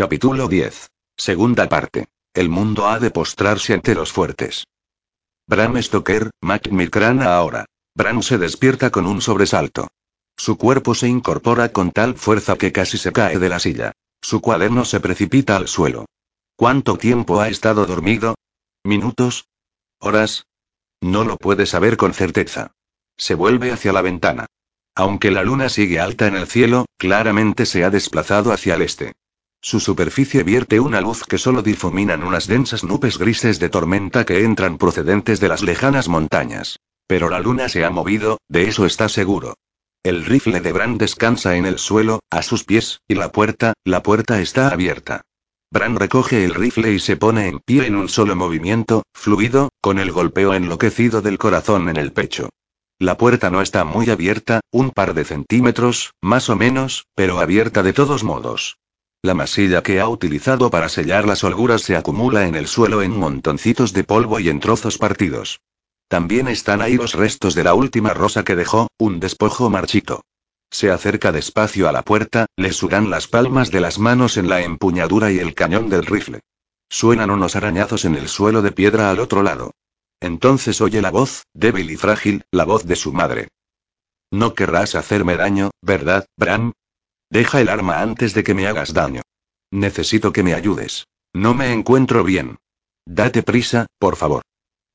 Capítulo 10. Segunda parte. El mundo ha de postrarse ante los fuertes. Bram Stoker, Mac Milcrana ahora. Bram se despierta con un sobresalto. Su cuerpo se incorpora con tal fuerza que casi se cae de la silla. Su cuaderno se precipita al suelo. ¿Cuánto tiempo ha estado dormido? ¿Minutos? ¿Horas? No lo puede saber con certeza. Se vuelve hacia la ventana. Aunque la luna sigue alta en el cielo, claramente se ha desplazado hacia el este. Su superficie vierte una luz que solo difuminan unas densas nubes grises de tormenta que entran procedentes de las lejanas montañas. Pero la luna se ha movido, de eso está seguro. El rifle de Bran descansa en el suelo, a sus pies, y la puerta, la puerta está abierta. Bran recoge el rifle y se pone en pie en un solo movimiento, fluido, con el golpeo enloquecido del corazón en el pecho. La puerta no está muy abierta, un par de centímetros, más o menos, pero abierta de todos modos. La masilla que ha utilizado para sellar las holguras se acumula en el suelo en montoncitos de polvo y en trozos partidos. También están ahí los restos de la última rosa que dejó, un despojo marchito. Se acerca despacio a la puerta, le sudan las palmas de las manos en la empuñadura y el cañón del rifle. Suenan unos arañazos en el suelo de piedra al otro lado. Entonces oye la voz, débil y frágil, la voz de su madre. No querrás hacerme daño, ¿verdad, Bram? Deja el arma antes de que me hagas daño. Necesito que me ayudes. No me encuentro bien. Date prisa, por favor.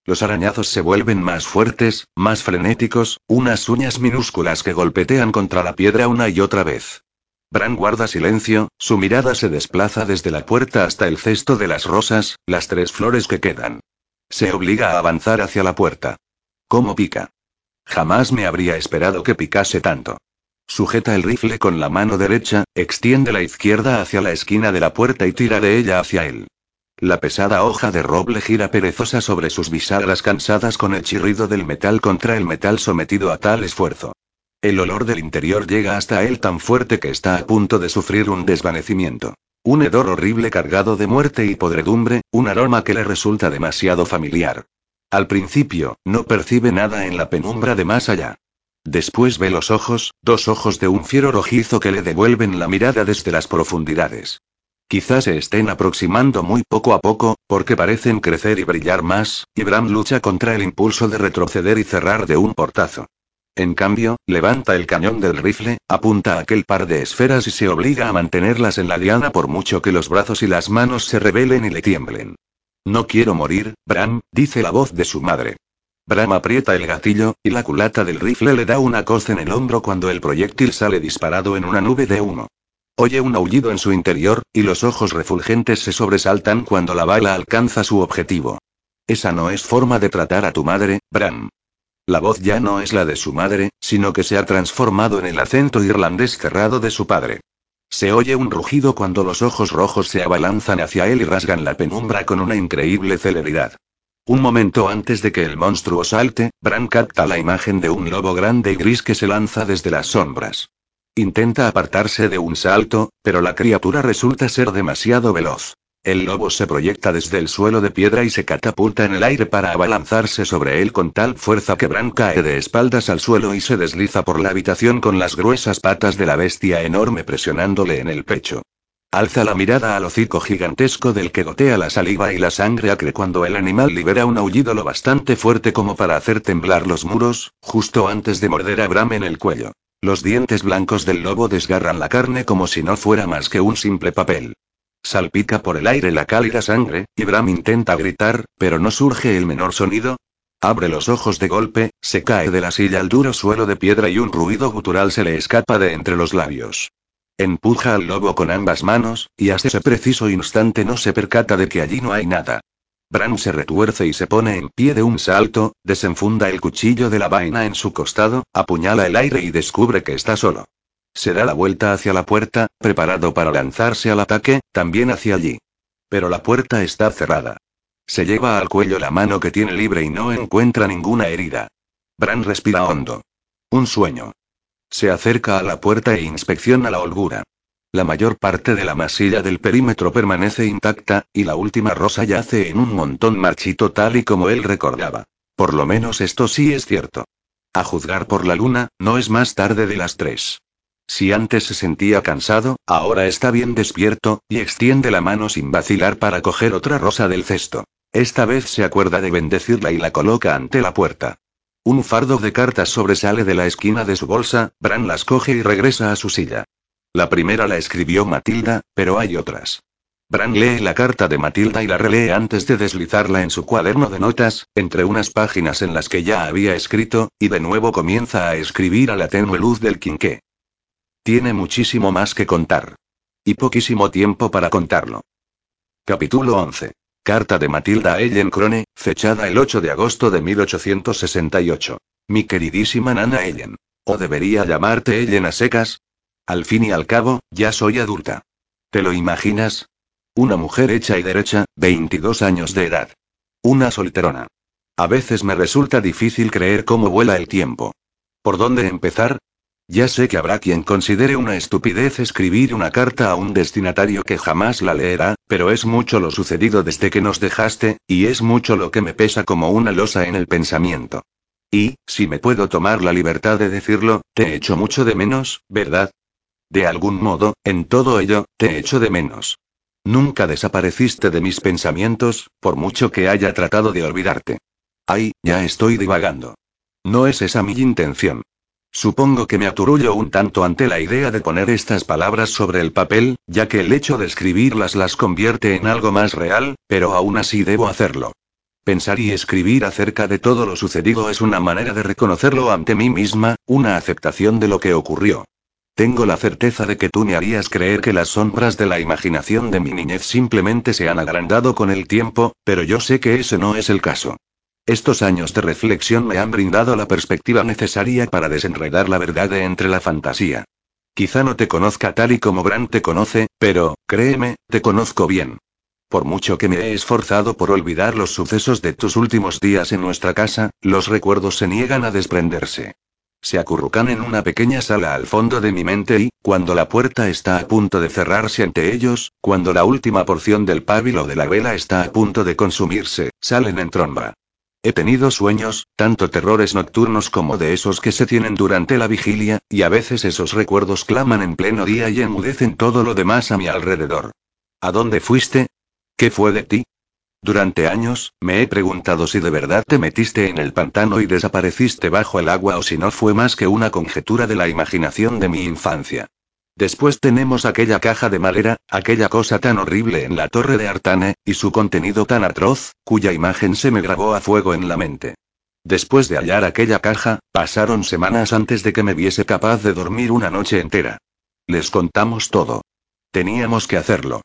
Los arañazos se vuelven más fuertes, más frenéticos, unas uñas minúsculas que golpetean contra la piedra una y otra vez. Bran guarda silencio, su mirada se desplaza desde la puerta hasta el cesto de las rosas, las tres flores que quedan. Se obliga a avanzar hacia la puerta. ¿Cómo pica? Jamás me habría esperado que picase tanto. Sujeta el rifle con la mano derecha, extiende la izquierda hacia la esquina de la puerta y tira de ella hacia él. La pesada hoja de roble gira perezosa sobre sus bisagras cansadas con el chirrido del metal contra el metal sometido a tal esfuerzo. El olor del interior llega hasta él tan fuerte que está a punto de sufrir un desvanecimiento. Un hedor horrible cargado de muerte y podredumbre, un aroma que le resulta demasiado familiar. Al principio, no percibe nada en la penumbra de más allá. Después ve los ojos, dos ojos de un fiero rojizo que le devuelven la mirada desde las profundidades. Quizás se estén aproximando muy poco a poco, porque parecen crecer y brillar más, y Bram lucha contra el impulso de retroceder y cerrar de un portazo. En cambio, levanta el cañón del rifle, apunta a aquel par de esferas y se obliga a mantenerlas en la diana por mucho que los brazos y las manos se rebelen y le tiemblen. No quiero morir, Bram, dice la voz de su madre. Bram aprieta el gatillo, y la culata del rifle le da una coz en el hombro cuando el proyectil sale disparado en una nube de humo. Oye un aullido en su interior, y los ojos refulgentes se sobresaltan cuando la bala alcanza su objetivo. Esa no es forma de tratar a tu madre, Bram. La voz ya no es la de su madre, sino que se ha transformado en el acento irlandés cerrado de su padre. Se oye un rugido cuando los ojos rojos se abalanzan hacia él y rasgan la penumbra con una increíble celeridad. Un momento antes de que el monstruo salte, Bran capta la imagen de un lobo grande y gris que se lanza desde las sombras. Intenta apartarse de un salto, pero la criatura resulta ser demasiado veloz. El lobo se proyecta desde el suelo de piedra y se catapulta en el aire para abalanzarse sobre él con tal fuerza que Bran cae de espaldas al suelo y se desliza por la habitación con las gruesas patas de la bestia enorme presionándole en el pecho. Alza la mirada al hocico gigantesco del que gotea la saliva y la sangre acre cuando el animal libera un aullido lo bastante fuerte como para hacer temblar los muros, justo antes de morder a Bram en el cuello. Los dientes blancos del lobo desgarran la carne como si no fuera más que un simple papel. Salpica por el aire la cálida sangre, y Bram intenta gritar, pero no surge el menor sonido. Abre los ojos de golpe, se cae de la silla al duro suelo de piedra y un ruido gutural se le escapa de entre los labios. Empuja al lobo con ambas manos, y hasta ese preciso instante no se percata de que allí no hay nada. Bran se retuerce y se pone en pie de un salto, desenfunda el cuchillo de la vaina en su costado, apuñala el aire y descubre que está solo. Se da la vuelta hacia la puerta, preparado para lanzarse al ataque, también hacia allí. Pero la puerta está cerrada. Se lleva al cuello la mano que tiene libre y no encuentra ninguna herida. Bran respira hondo. Un sueño. Se acerca a la puerta e inspecciona la holgura. La mayor parte de la masilla del perímetro permanece intacta, y la última rosa yace en un montón marchito tal y como él recordaba. Por lo menos esto sí es cierto. A juzgar por la luna, no es más tarde de las tres. Si antes se sentía cansado, ahora está bien despierto, y extiende la mano sin vacilar para coger otra rosa del cesto. Esta vez se acuerda de bendecirla y la coloca ante la puerta. Un fardo de cartas sobresale de la esquina de su bolsa, Bran las coge y regresa a su silla. La primera la escribió Matilda, pero hay otras. Bran lee la carta de Matilda y la relee antes de deslizarla en su cuaderno de notas, entre unas páginas en las que ya había escrito, y de nuevo comienza a escribir a la tenue luz del quinqué. Tiene muchísimo más que contar. Y poquísimo tiempo para contarlo. Capítulo 11. Carta de Matilda Ellen Crone, fechada el 8 de agosto de 1868. Mi queridísima nana Ellen. ¿O debería llamarte Ellen a secas? Al fin y al cabo, ya soy adulta. ¿Te lo imaginas? Una mujer hecha y derecha, 22 años de edad. Una solterona. A veces me resulta difícil creer cómo vuela el tiempo. ¿Por dónde empezar? Ya sé que habrá quien considere una estupidez escribir una carta a un destinatario que jamás la leerá, pero es mucho lo sucedido desde que nos dejaste, y es mucho lo que me pesa como una losa en el pensamiento. Y, si me puedo tomar la libertad de decirlo, te echo mucho de menos, ¿verdad? De algún modo, en todo ello, te echo de menos. Nunca desapareciste de mis pensamientos, por mucho que haya tratado de olvidarte. Ay, ya estoy divagando. No es esa mi intención. Supongo que me aturullo un tanto ante la idea de poner estas palabras sobre el papel, ya que el hecho de escribirlas las convierte en algo más real, pero aún así debo hacerlo. Pensar y escribir acerca de todo lo sucedido es una manera de reconocerlo ante mí misma, una aceptación de lo que ocurrió. Tengo la certeza de que tú me harías creer que las sombras de la imaginación de mi niñez simplemente se han agrandado con el tiempo, pero yo sé que ese no es el caso. Estos años de reflexión me han brindado la perspectiva necesaria para desenredar la verdad de entre la fantasía. Quizá no te conozca tal y como Bran te conoce, pero, créeme, te conozco bien. Por mucho que me he esforzado por olvidar los sucesos de tus últimos días en nuestra casa, los recuerdos se niegan a desprenderse. Se acurrucan en una pequeña sala al fondo de mi mente y, cuando la puerta está a punto de cerrarse ante ellos, cuando la última porción del pábilo de la vela está a punto de consumirse, salen en tromba. He tenido sueños, tanto terrores nocturnos como de esos que se tienen durante la vigilia, y a veces esos recuerdos claman en pleno día y enmudecen todo lo demás a mi alrededor. ¿A dónde fuiste? ¿Qué fue de ti? Durante años, me he preguntado si de verdad te metiste en el pantano y desapareciste bajo el agua o si no fue más que una conjetura de la imaginación de mi infancia. Después tenemos aquella caja de madera, aquella cosa tan horrible en la torre de Artane, y su contenido tan atroz, cuya imagen se me grabó a fuego en la mente. Después de hallar aquella caja, pasaron semanas antes de que me viese capaz de dormir una noche entera. Les contamos todo. Teníamos que hacerlo.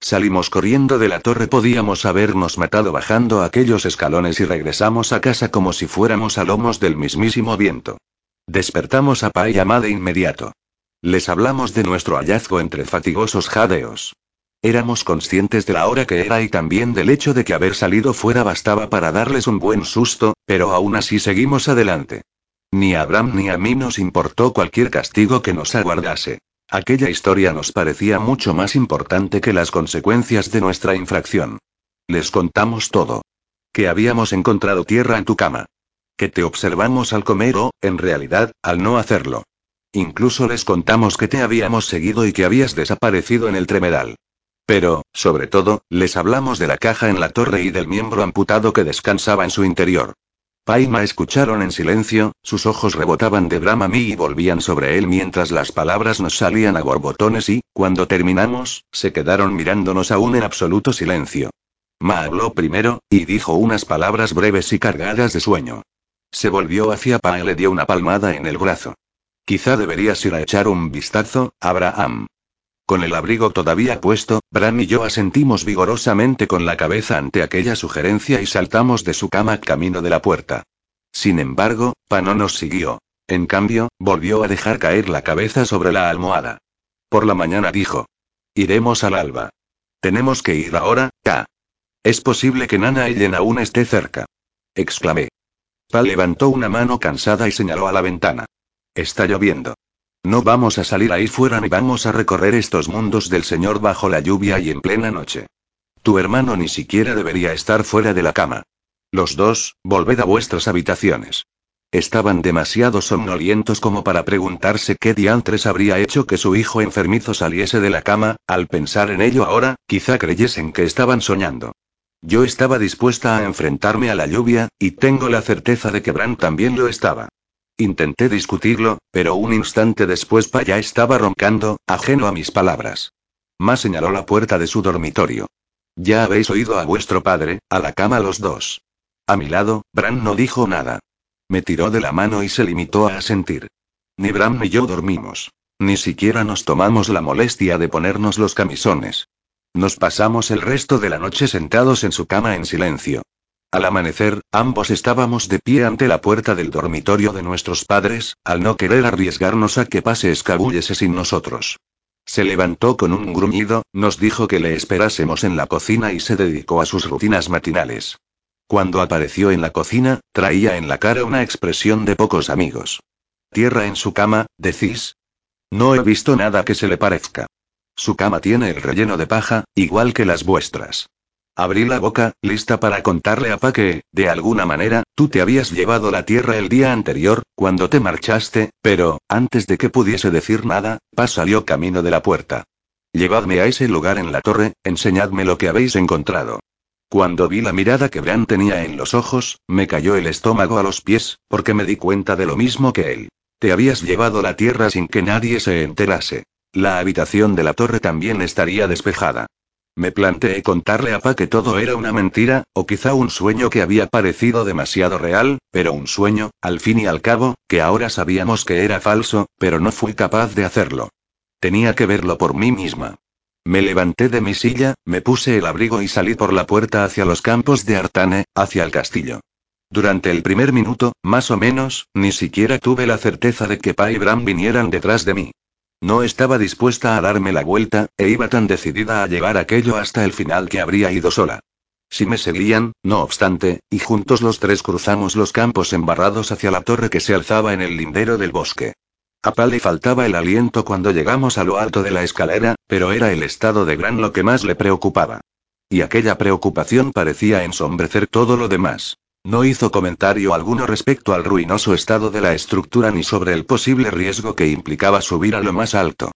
Salimos corriendo de la torre, podíamos habernos matado bajando aquellos escalones y regresamos a casa como si fuéramos a lomos del mismísimo viento. Despertamos a Pa y a Ma de inmediato. Les hablamos de nuestro hallazgo entre fatigosos jadeos. Éramos conscientes de la hora que era y también del hecho de que haber salido fuera bastaba para darles un buen susto, pero aún así seguimos adelante. Ni a Abraham ni a mí nos importó cualquier castigo que nos aguardase. Aquella historia nos parecía mucho más importante que las consecuencias de nuestra infracción. Les contamos todo. Que habíamos encontrado tierra en tu cama. Que te observamos al comer o, en realidad, al no hacerlo. Incluso les contamos que te habíamos seguido y que habías desaparecido en el tremedal. Pero, sobre todo, les hablamos de la caja en la torre y del miembro amputado que descansaba en su interior. Paima escucharon en silencio, sus ojos rebotaban de mí y volvían sobre él mientras las palabras nos salían a borbotones y, cuando terminamos, se quedaron mirándonos aún en absoluto silencio. Ma habló primero, y dijo unas palabras breves y cargadas de sueño. Se volvió hacia Pa y le dio una palmada en el brazo. Quizá deberías ir a echar un vistazo, Abraham. Con el abrigo todavía puesto, Bram y yo asentimos vigorosamente con la cabeza ante aquella sugerencia y saltamos de su cama camino de la puerta. Sin embargo, Pa no nos siguió. En cambio, volvió a dejar caer la cabeza sobre la almohada. Por la mañana dijo. Iremos al alba. Tenemos que ir ahora, K. Es posible que Nana Ellen aún esté cerca. Exclamé. Pa levantó una mano cansada y señaló a la ventana. Está lloviendo. No vamos a salir ahí fuera ni vamos a recorrer estos mundos del Señor bajo la lluvia y en plena noche. Tu hermano ni siquiera debería estar fuera de la cama. Los dos, volved a vuestras habitaciones. estaban demasiado somnolientos como para preguntarse qué diantres habría hecho que su hijo enfermizo saliese de la cama, al pensar en ello ahora, quizá creyesen que estaban soñando. Yo estaba dispuesta a enfrentarme a la lluvia, y tengo la certeza de que Bran también lo estaba. Intenté discutirlo, pero un instante después Pa ya estaba roncando, ajeno a mis palabras. Ma señaló la puerta de su dormitorio. Ya habéis oído a vuestro padre, a la cama los dos. A mi lado, Bran no dijo nada. Me tiró de la mano y se limitó a asentir. Ni Bran ni yo dormimos. Ni siquiera nos tomamos la molestia de ponernos los camisones. Nos pasamos el resto de la noche sentados en su cama en silencio. Al amanecer, ambos estábamos de pie ante la puerta del dormitorio de nuestros padres, al no querer arriesgarnos a que pase escabullese sin nosotros. Se levantó con un gruñido, nos dijo que le esperásemos en la cocina y se dedicó a sus rutinas matinales. Cuando apareció en la cocina, traía en la cara una expresión de pocos amigos. Tierra en su cama, decís. No he visto nada que se le parezca. Su cama tiene el relleno de paja, igual que las vuestras. Abrí la boca, lista para contarle a Pa que, de alguna manera, tú te habías llevado la tierra el día anterior, cuando te marchaste, pero, antes de que pudiese decir nada, Pa salió camino de la puerta. Llevadme a ese lugar en la torre, enseñadme lo que habéis encontrado. Cuando vi la mirada que Bran tenía en los ojos, me cayó el estómago a los pies, porque me di cuenta de lo mismo que él. Te habías llevado la tierra sin que nadie se enterase. La habitación de la torre también estaría despejada. Me planteé contarle a Pa que todo era una mentira, o quizá un sueño que había parecido demasiado real, pero un sueño, al fin y al cabo, que ahora sabíamos que era falso, pero no fui capaz de hacerlo. Tenía que verlo por mí misma. Me levanté de mi silla, me puse el abrigo y salí por la puerta hacia los campos de Artane, hacia el castillo. Durante el primer minuto, más o menos, ni siquiera tuve la certeza de que Pa y Bram vinieran detrás de mí. No estaba dispuesta a darme la vuelta, e iba tan decidida a llevar aquello hasta el final que habría ido sola. Si me seguían, no obstante, y juntos los tres cruzamos los campos embarrados hacia la torre que se alzaba en el lindero del bosque. A Pal le faltaba el aliento cuando llegamos a lo alto de la escalera, pero era el estado de Gran lo que más le preocupaba. Y aquella preocupación parecía ensombrecer todo lo demás. No hizo comentario alguno respecto al ruinoso estado de la estructura ni sobre el posible riesgo que implicaba subir a lo más alto.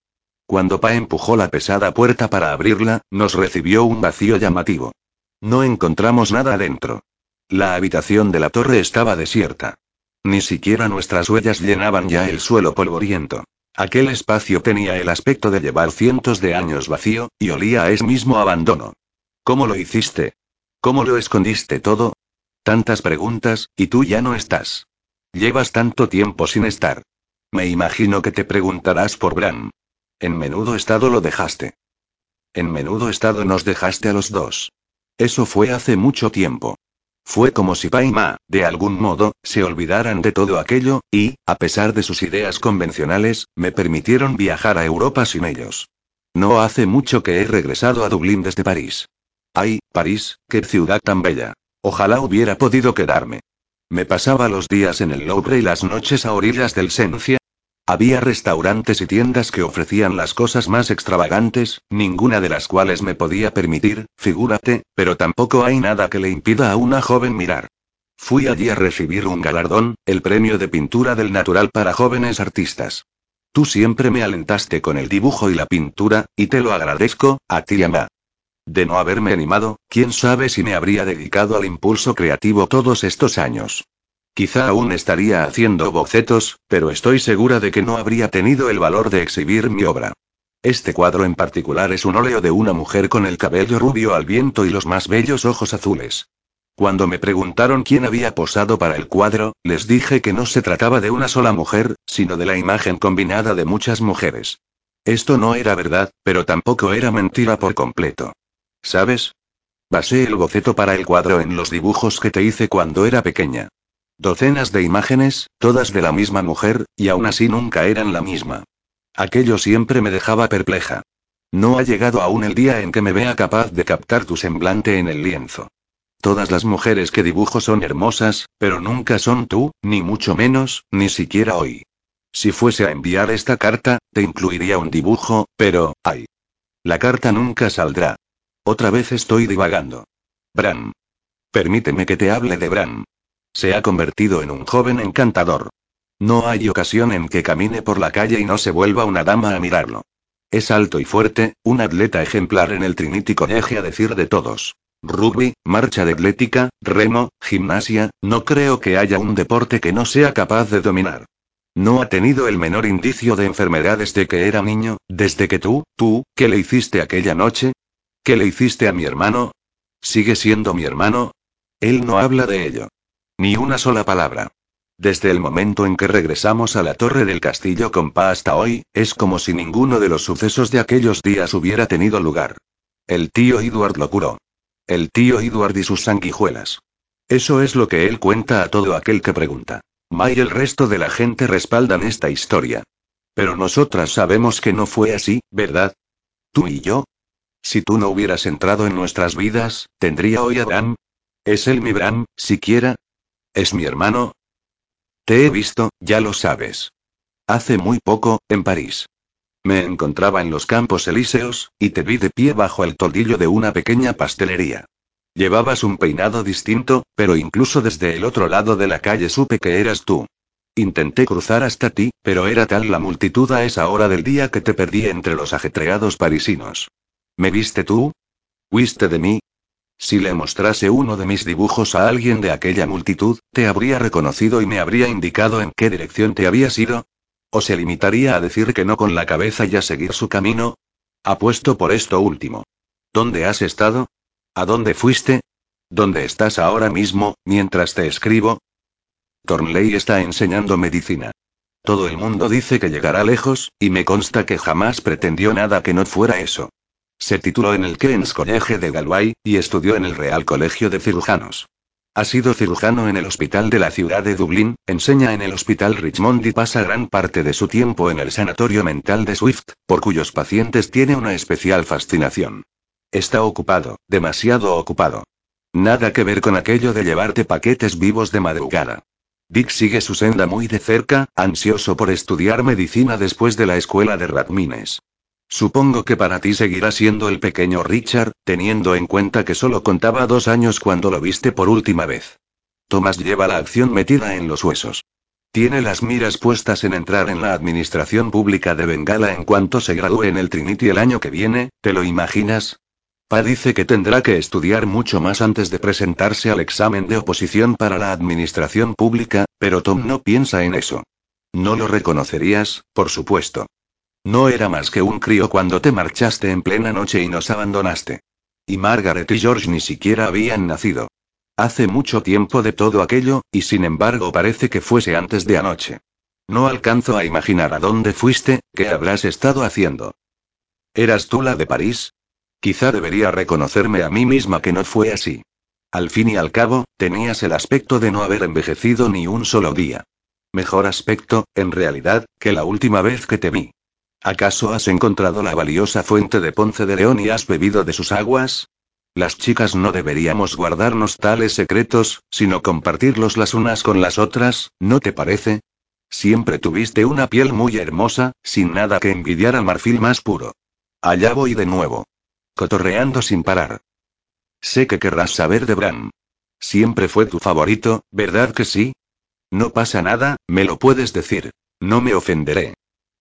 Cuando Pa empujó la pesada puerta para abrirla, nos recibió un vacío llamativo. No encontramos nada dentro. La habitación de la torre estaba desierta. Ni siquiera nuestras huellas llenaban ya el suelo polvoriento. Aquel espacio tenía el aspecto de llevar cientos de años vacío, y olía a ese mismo abandono. ¿Cómo lo hiciste? ¿Cómo lo escondiste todo? Tantas preguntas, y tú ya no estás. Llevas tanto tiempo sin estar. Me imagino que te preguntarás por Bran. En menudo estado lo dejaste. En menudo estado nos dejaste a los dos. Eso fue hace mucho tiempo. Fue como si Pa y Ma, de algún modo, se olvidaran de todo aquello, y, a pesar de sus ideas convencionales, me permitieron viajar a Europa sin ellos. No hace mucho que he regresado a Dublín desde París. Ay, París, qué ciudad tan bella. Ojalá hubiera podido quedarme. Me pasaba los días en el Louvre y las noches a orillas del Sencia. Había restaurantes y tiendas que ofrecían las cosas más extravagantes, ninguna de las cuales me podía permitir, figúrate, pero tampoco hay nada que le impida a una joven mirar. Fui allí a recibir un galardón, el premio de pintura del natural para jóvenes artistas. Tú siempre me alentaste con el dibujo y la pintura, y te lo agradezco, a ti y a de no haberme animado, quién sabe si me habría dedicado al impulso creativo todos estos años. Quizá aún estaría haciendo bocetos, pero estoy segura de que no habría tenido el valor de exhibir mi obra. Este cuadro en particular es un óleo de una mujer con el cabello rubio al viento y los más bellos ojos azules. Cuando me preguntaron quién había posado para el cuadro, les dije que no se trataba de una sola mujer, sino de la imagen combinada de muchas mujeres. Esto no era verdad, pero tampoco era mentira por completo. ¿Sabes? Basé el boceto para el cuadro en los dibujos que te hice cuando era pequeña. Docenas de imágenes, todas de la misma mujer, y aún así nunca eran la misma. Aquello siempre me dejaba perpleja. No ha llegado aún el día en que me vea capaz de captar tu semblante en el lienzo. Todas las mujeres que dibujo son hermosas, pero nunca son tú, ni mucho menos, ni siquiera hoy. Si fuese a enviar esta carta, te incluiría un dibujo, pero, ay. La carta nunca saldrá. Otra vez estoy divagando. Bran. Permíteme que te hable de Bran. Se ha convertido en un joven encantador. No hay ocasión en que camine por la calle y no se vuelva una dama a mirarlo. Es alto y fuerte, un atleta ejemplar en el Trinity College a decir de todos. Rugby, marcha de atlética, remo, gimnasia, no creo que haya un deporte que no sea capaz de dominar. No ha tenido el menor indicio de enfermedad desde que era niño, desde que tú, tú, ¿qué le hiciste aquella noche? ¿Qué le hiciste a mi hermano? ¿Sigue siendo mi hermano? Él no habla de ello. Ni una sola palabra. Desde el momento en que regresamos a la torre del castillo con Pa hasta hoy, es como si ninguno de los sucesos de aquellos días hubiera tenido lugar. El tío Edward lo curó. El tío Edward y sus sanguijuelas. Eso es lo que él cuenta a todo aquel que pregunta. Ma y el resto de la gente respaldan esta historia. Pero nosotras sabemos que no fue así, ¿verdad? ¿Tú y yo? Si tú no hubieras entrado en nuestras vidas, ¿tendría hoy a Bram? ¿Es él mi Bram, siquiera? ¿Es mi hermano? Te he visto, ya lo sabes. Hace muy poco, en París. Me encontraba en los Campos Elíseos, y te vi de pie bajo el toldillo de una pequeña pastelería. Llevabas un peinado distinto, pero incluso desde el otro lado de la calle supe que eras tú. Intenté cruzar hasta ti, pero era tal la multitud a esa hora del día que te perdí entre los ajetreados parisinos. ¿Me viste tú? ¿Viste de mí? Si le mostrase uno de mis dibujos a alguien de aquella multitud, te habría reconocido y me habría indicado en qué dirección te habías ido. ¿O se limitaría a decir que no con la cabeza y a seguir su camino? Apuesto por esto último. ¿Dónde has estado? ¿A dónde fuiste? ¿Dónde estás ahora mismo, mientras te escribo? Thornley está enseñando medicina. Todo el mundo dice que llegará lejos, y me consta que jamás pretendió nada que no fuera eso. Se tituló en el King's College de Galway, y estudió en el Real Colegio de Cirujanos. Ha sido cirujano en el hospital de la ciudad de Dublín, enseña en el hospital Richmond y pasa gran parte de su tiempo en el sanatorio mental de Swift, por cuyos pacientes tiene una especial fascinación. Está ocupado, demasiado ocupado. Nada que ver con aquello de llevarte paquetes vivos de madrugada. Dick sigue su senda muy de cerca, ansioso por estudiar medicina después de la escuela de Radmines. Supongo que para ti seguirá siendo el pequeño Richard, teniendo en cuenta que solo contaba dos años cuando lo viste por última vez. Thomas lleva la acción metida en los huesos. Tiene las miras puestas en entrar en la administración pública de Bengala en cuanto se gradúe en el Trinity el año que viene, ¿te lo imaginas? Pa dice que tendrá que estudiar mucho más antes de presentarse al examen de oposición para la administración pública, pero Tom no piensa en eso. No lo reconocerías, por supuesto. No era más que un crío cuando te marchaste en plena noche y nos abandonaste. Y Margaret y George ni siquiera habían nacido. Hace mucho tiempo de todo aquello, y sin embargo parece que fuese antes de anoche. No alcanzo a imaginar a dónde fuiste, qué habrás estado haciendo. ¿Eras tú la de París? Quizá debería reconocerme a mí misma que no fue así. Al fin y al cabo, tenías el aspecto de no haber envejecido ni un solo día. Mejor aspecto, en realidad, que la última vez que te vi. ¿Acaso has encontrado la valiosa fuente de Ponce de León y has bebido de sus aguas? Las chicas no deberíamos guardarnos tales secretos, sino compartirlos las unas con las otras, ¿no te parece? Siempre tuviste una piel muy hermosa, sin nada que envidiar al marfil más puro. Allá voy de nuevo. Cotorreando sin parar. Sé que querrás saber de Bram. Siempre fue tu favorito, ¿verdad que sí? No pasa nada, me lo puedes decir. No me ofenderé.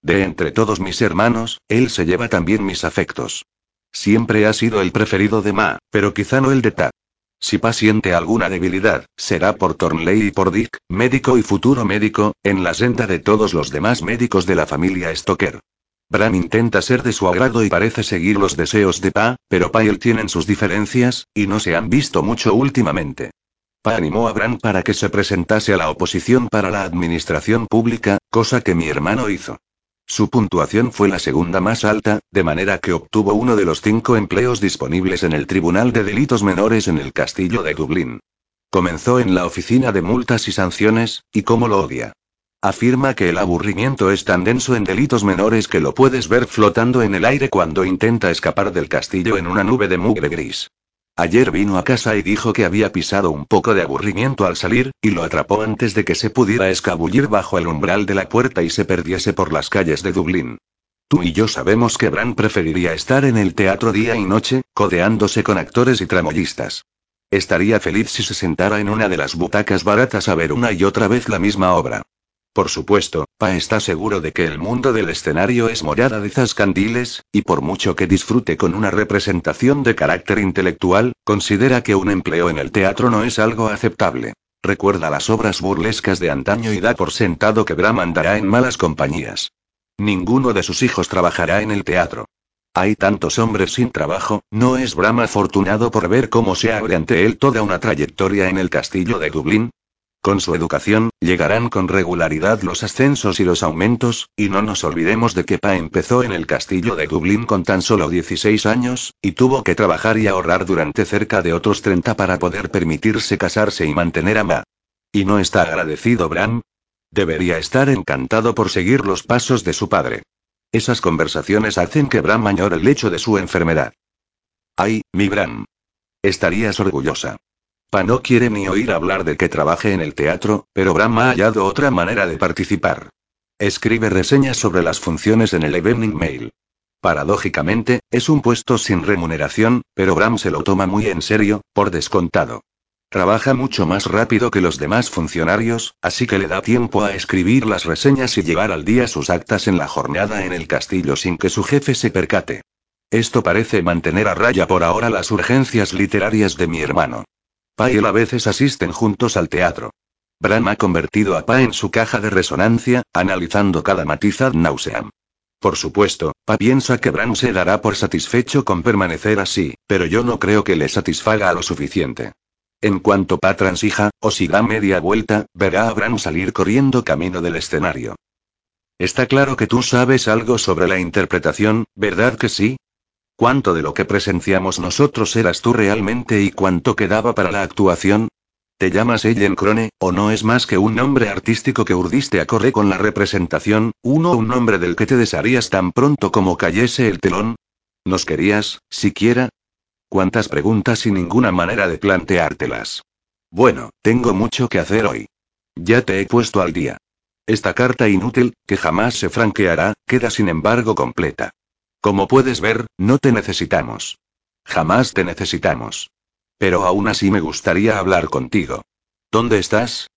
De entre todos mis hermanos, él se lleva también mis afectos. Siempre ha sido el preferido de Ma, pero quizá no el de Ta. Si Pa siente alguna debilidad, será por Thornley y por Dick, médico y futuro médico, en la senda de todos los demás médicos de la familia Stoker. Bram intenta ser de su agrado y parece seguir los deseos de Pa, pero Pa y él tienen sus diferencias, y no se han visto mucho últimamente. Pa animó a Bram para que se presentase a la oposición para la administración pública, cosa que mi hermano hizo. Su puntuación fue la segunda más alta, de manera que obtuvo uno de los cinco empleos disponibles en el Tribunal de Delitos Menores en el Castillo de Dublín. Comenzó en la oficina de multas y sanciones, y cómo lo odia. Afirma que el aburrimiento es tan denso en delitos menores que lo puedes ver flotando en el aire cuando intenta escapar del castillo en una nube de mugre gris. Ayer vino a casa y dijo que había pisado un poco de aburrimiento al salir, y lo atrapó antes de que se pudiera escabullir bajo el umbral de la puerta y se perdiese por las calles de Dublín. Tú y yo sabemos que Bran preferiría estar en el teatro día y noche, codeándose con actores y tramoyistas. Estaría feliz si se sentara en una de las butacas baratas a ver una y otra vez la misma obra. Por supuesto, Pa está seguro de que el mundo del escenario es morada de zascandiles, y por mucho que disfrute con una representación de carácter intelectual, considera que un empleo en el teatro no es algo aceptable. Recuerda las obras burlescas de antaño y da por sentado que Bram andará en malas compañías. Ninguno de sus hijos trabajará en el teatro. Hay tantos hombres sin trabajo, ¿no es Bram afortunado por ver cómo se abre ante él toda una trayectoria en el castillo de Dublín? Con su educación, llegarán con regularidad los ascensos y los aumentos, y no nos olvidemos de que Pa empezó en el castillo de Dublín con tan solo 16 años, y tuvo que trabajar y ahorrar durante cerca de otros 30 para poder permitirse casarse y mantener a Ma. ¿Y no está agradecido Bram? Debería estar encantado por seguir los pasos de su padre. Esas conversaciones hacen que Bram añore el hecho de su enfermedad. Ay, mi Bram. Estarías orgullosa. Pa no quiere ni oír hablar de que trabaje en el teatro, pero Bram ha hallado otra manera de participar. Escribe reseñas sobre las funciones en el Evening Mail. Paradójicamente, es un puesto sin remuneración, pero Bram se lo toma muy en serio, por descontado. Trabaja mucho más rápido que los demás funcionarios, así que le da tiempo a escribir las reseñas y llevar al día sus actas en la jornada en el castillo sin que su jefe se percate. Esto parece mantener a raya por ahora las urgencias literarias de mi hermano. Pa y él a veces asisten juntos al teatro. Bram ha convertido a Pa en su caja de resonancia, analizando cada matiz ad nauseam. Por supuesto, Pa piensa que Bram se dará por satisfecho con permanecer así, pero yo no creo que le satisfaga lo suficiente. En cuanto Pa transija, o si da media vuelta, verá a Bran salir corriendo camino del escenario. Está claro que tú sabes algo sobre la interpretación, ¿verdad que sí? ¿Cuánto de lo que presenciamos nosotros eras tú realmente y cuánto quedaba para la actuación? ¿Te llamas Ellen Crone, o no es más que un nombre artístico que urdiste a correr con la representación, uno un nombre del que te desharías tan pronto como cayese el telón? ¿Nos querías, siquiera? Cuántas preguntas y ninguna manera de planteártelas. Bueno, tengo mucho que hacer hoy. Ya te he puesto al día. Esta carta inútil, que jamás se franqueará, queda sin embargo completa. Como puedes ver, no te necesitamos. Jamás te necesitamos. Pero aún así me gustaría hablar contigo. ¿Dónde estás?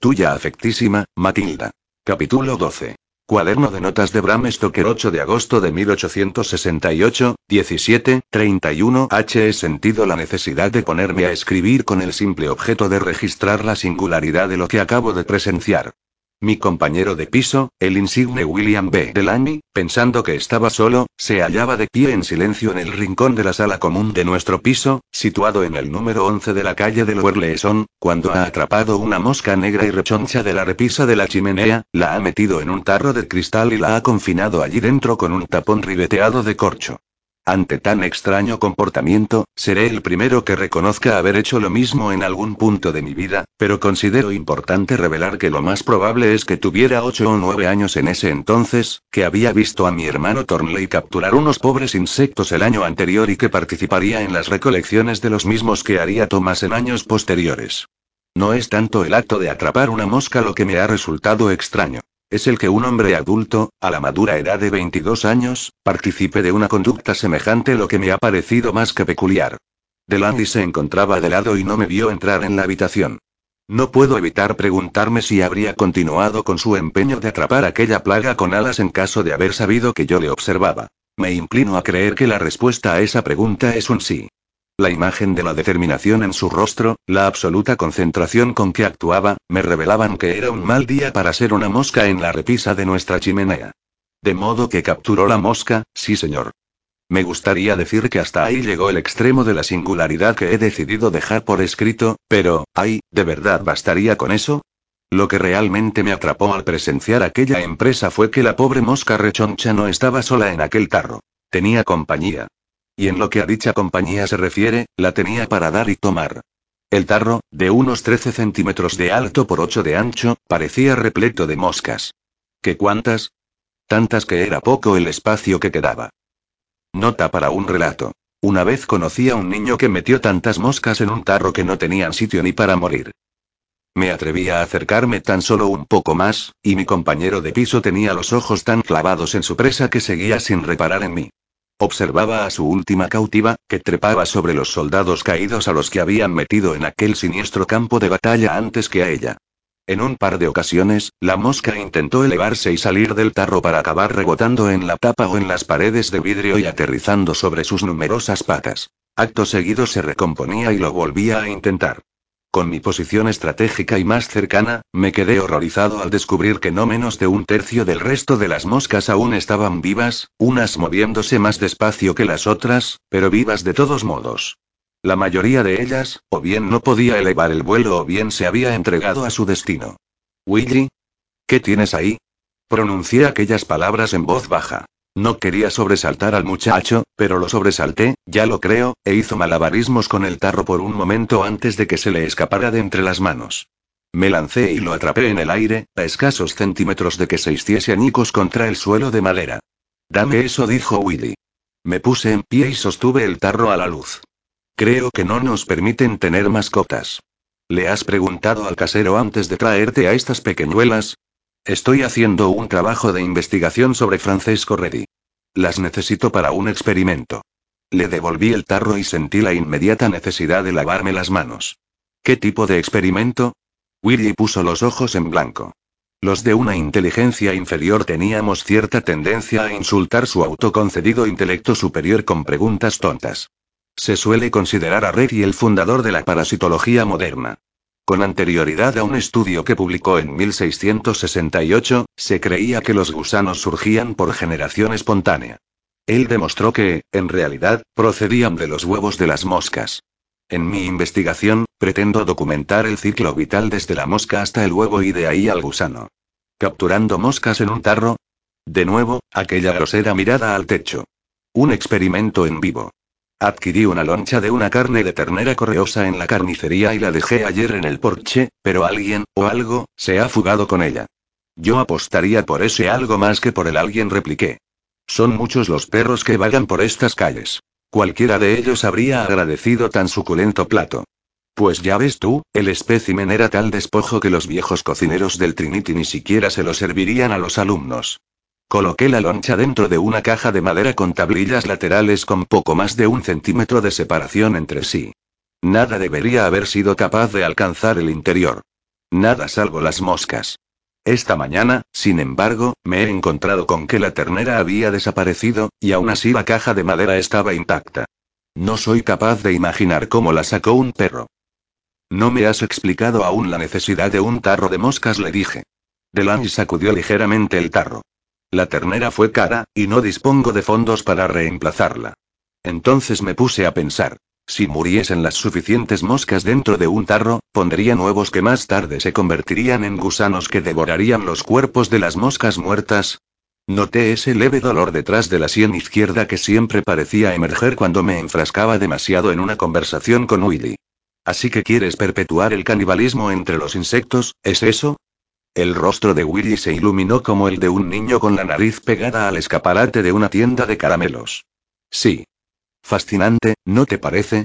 Tuya afectísima, Matilda. Capítulo 12. Cuaderno de notas de Bram Stoker 8 de agosto de 1868, 17, 31 H. He sentido la necesidad de ponerme a escribir con el simple objeto de registrar la singularidad de lo que acabo de presenciar. Mi compañero de piso, el insigne William B. Delaney, pensando que estaba solo, se hallaba de pie en silencio en el rincón de la sala común de nuestro piso, situado en el número 11 de la calle del Werleson, cuando ha atrapado una mosca negra y rechoncha de la repisa de la chimenea, la ha metido en un tarro de cristal y la ha confinado allí dentro con un tapón ribeteado de corcho. Ante tan extraño comportamiento, seré el primero que reconozca haber hecho lo mismo en algún punto de mi vida, pero considero importante revelar que lo más probable es que tuviera ocho o nueve años en ese entonces, que había visto a mi hermano Thornley capturar unos pobres insectos el año anterior y que participaría en las recolecciones de los mismos que haría Thomas en años posteriores. No es tanto el acto de atrapar una mosca lo que me ha resultado extraño. Es el que un hombre adulto, a la madura edad de 22 años, participe de una conducta semejante lo que me ha parecido más que peculiar. Delandy se encontraba de lado y no me vio entrar en la habitación. No puedo evitar preguntarme si habría continuado con su empeño de atrapar aquella plaga con alas en caso de haber sabido que yo le observaba. Me inclino a creer que la respuesta a esa pregunta es un sí. La imagen de la determinación en su rostro, la absoluta concentración con que actuaba, me revelaban que era un mal día para ser una mosca en la repisa de nuestra chimenea. De modo que capturó la mosca, sí señor. Me gustaría decir que hasta ahí llegó el extremo de la singularidad que he decidido dejar por escrito, pero, ay, ¿de verdad bastaría con eso? Lo que realmente me atrapó al presenciar aquella empresa fue que la pobre mosca rechoncha no estaba sola en aquel tarro. Tenía compañía. Y en lo que a dicha compañía se refiere, la tenía para dar y tomar. El tarro, de unos 13 centímetros de alto por 8 de ancho, parecía repleto de moscas. ¿Qué cuántas? Tantas que era poco el espacio que quedaba. Nota para un relato. Una vez conocí a un niño que metió tantas moscas en un tarro que no tenían sitio ni para morir. Me atreví a acercarme tan solo un poco más, y mi compañero de piso tenía los ojos tan clavados en su presa que seguía sin reparar en mí. Observaba a su última cautiva, que trepaba sobre los soldados caídos a los que habían metido en aquel siniestro campo de batalla antes que a ella. En un par de ocasiones, la mosca intentó elevarse y salir del tarro para acabar rebotando en la tapa o en las paredes de vidrio y aterrizando sobre sus numerosas patas. Acto seguido se recomponía y lo volvía a intentar. Con mi posición estratégica y más cercana, me quedé horrorizado al descubrir que no menos de un tercio del resto de las moscas aún estaban vivas, unas moviéndose más despacio que las otras, pero vivas de todos modos. La mayoría de ellas, o bien no podía elevar el vuelo o bien se había entregado a su destino. Willy. ¿Qué tienes ahí? Pronuncié aquellas palabras en voz baja. No quería sobresaltar al muchacho, pero lo sobresalté, ya lo creo, e hizo malabarismos con el tarro por un momento antes de que se le escapara de entre las manos. Me lancé y lo atrapé en el aire, a escasos centímetros de que se hiciese añicos contra el suelo de madera. Dame eso, dijo Willy. Me puse en pie y sostuve el tarro a la luz. Creo que no nos permiten tener mascotas. ¿Le has preguntado al casero antes de traerte a estas pequeñuelas? Estoy haciendo un trabajo de investigación sobre Francesco Reddy. Las necesito para un experimento. Le devolví el tarro y sentí la inmediata necesidad de lavarme las manos. ¿Qué tipo de experimento? Willy puso los ojos en blanco. Los de una inteligencia inferior teníamos cierta tendencia a insultar su autoconcedido intelecto superior con preguntas tontas. Se suele considerar a Reddy el fundador de la parasitología moderna. Con anterioridad a un estudio que publicó en 1668, se creía que los gusanos surgían por generación espontánea. Él demostró que, en realidad, procedían de los huevos de las moscas. En mi investigación, pretendo documentar el ciclo vital desde la mosca hasta el huevo y de ahí al gusano. Capturando moscas en un tarro. De nuevo, aquella grosera mirada al techo. Un experimento en vivo. Adquirí una loncha de una carne de ternera correosa en la carnicería y la dejé ayer en el porche, pero alguien, o algo, se ha fugado con ella. Yo apostaría por ese algo más que por el alguien, repliqué. Son muchos los perros que vagan por estas calles. Cualquiera de ellos habría agradecido tan suculento plato. Pues ya ves tú, el espécimen era tal despojo que los viejos cocineros del Trinity ni siquiera se lo servirían a los alumnos. Coloqué la loncha dentro de una caja de madera con tablillas laterales con poco más de un centímetro de separación entre sí. Nada debería haber sido capaz de alcanzar el interior. Nada salvo las moscas. Esta mañana, sin embargo, me he encontrado con que la ternera había desaparecido, y aún así la caja de madera estaba intacta. No soy capaz de imaginar cómo la sacó un perro. No me has explicado aún la necesidad de un tarro de moscas, le dije. Delaney sacudió ligeramente el tarro. La ternera fue cara, y no dispongo de fondos para reemplazarla. Entonces me puse a pensar. Si muriesen las suficientes moscas dentro de un tarro, pondría nuevos que más tarde se convertirían en gusanos que devorarían los cuerpos de las moscas muertas. Noté ese leve dolor detrás de la sien izquierda que siempre parecía emerger cuando me enfrascaba demasiado en una conversación con Willy. Así que quieres perpetuar el canibalismo entre los insectos, ¿es eso? El rostro de Willy se iluminó como el de un niño con la nariz pegada al escaparate de una tienda de caramelos. Sí. Fascinante, ¿no te parece?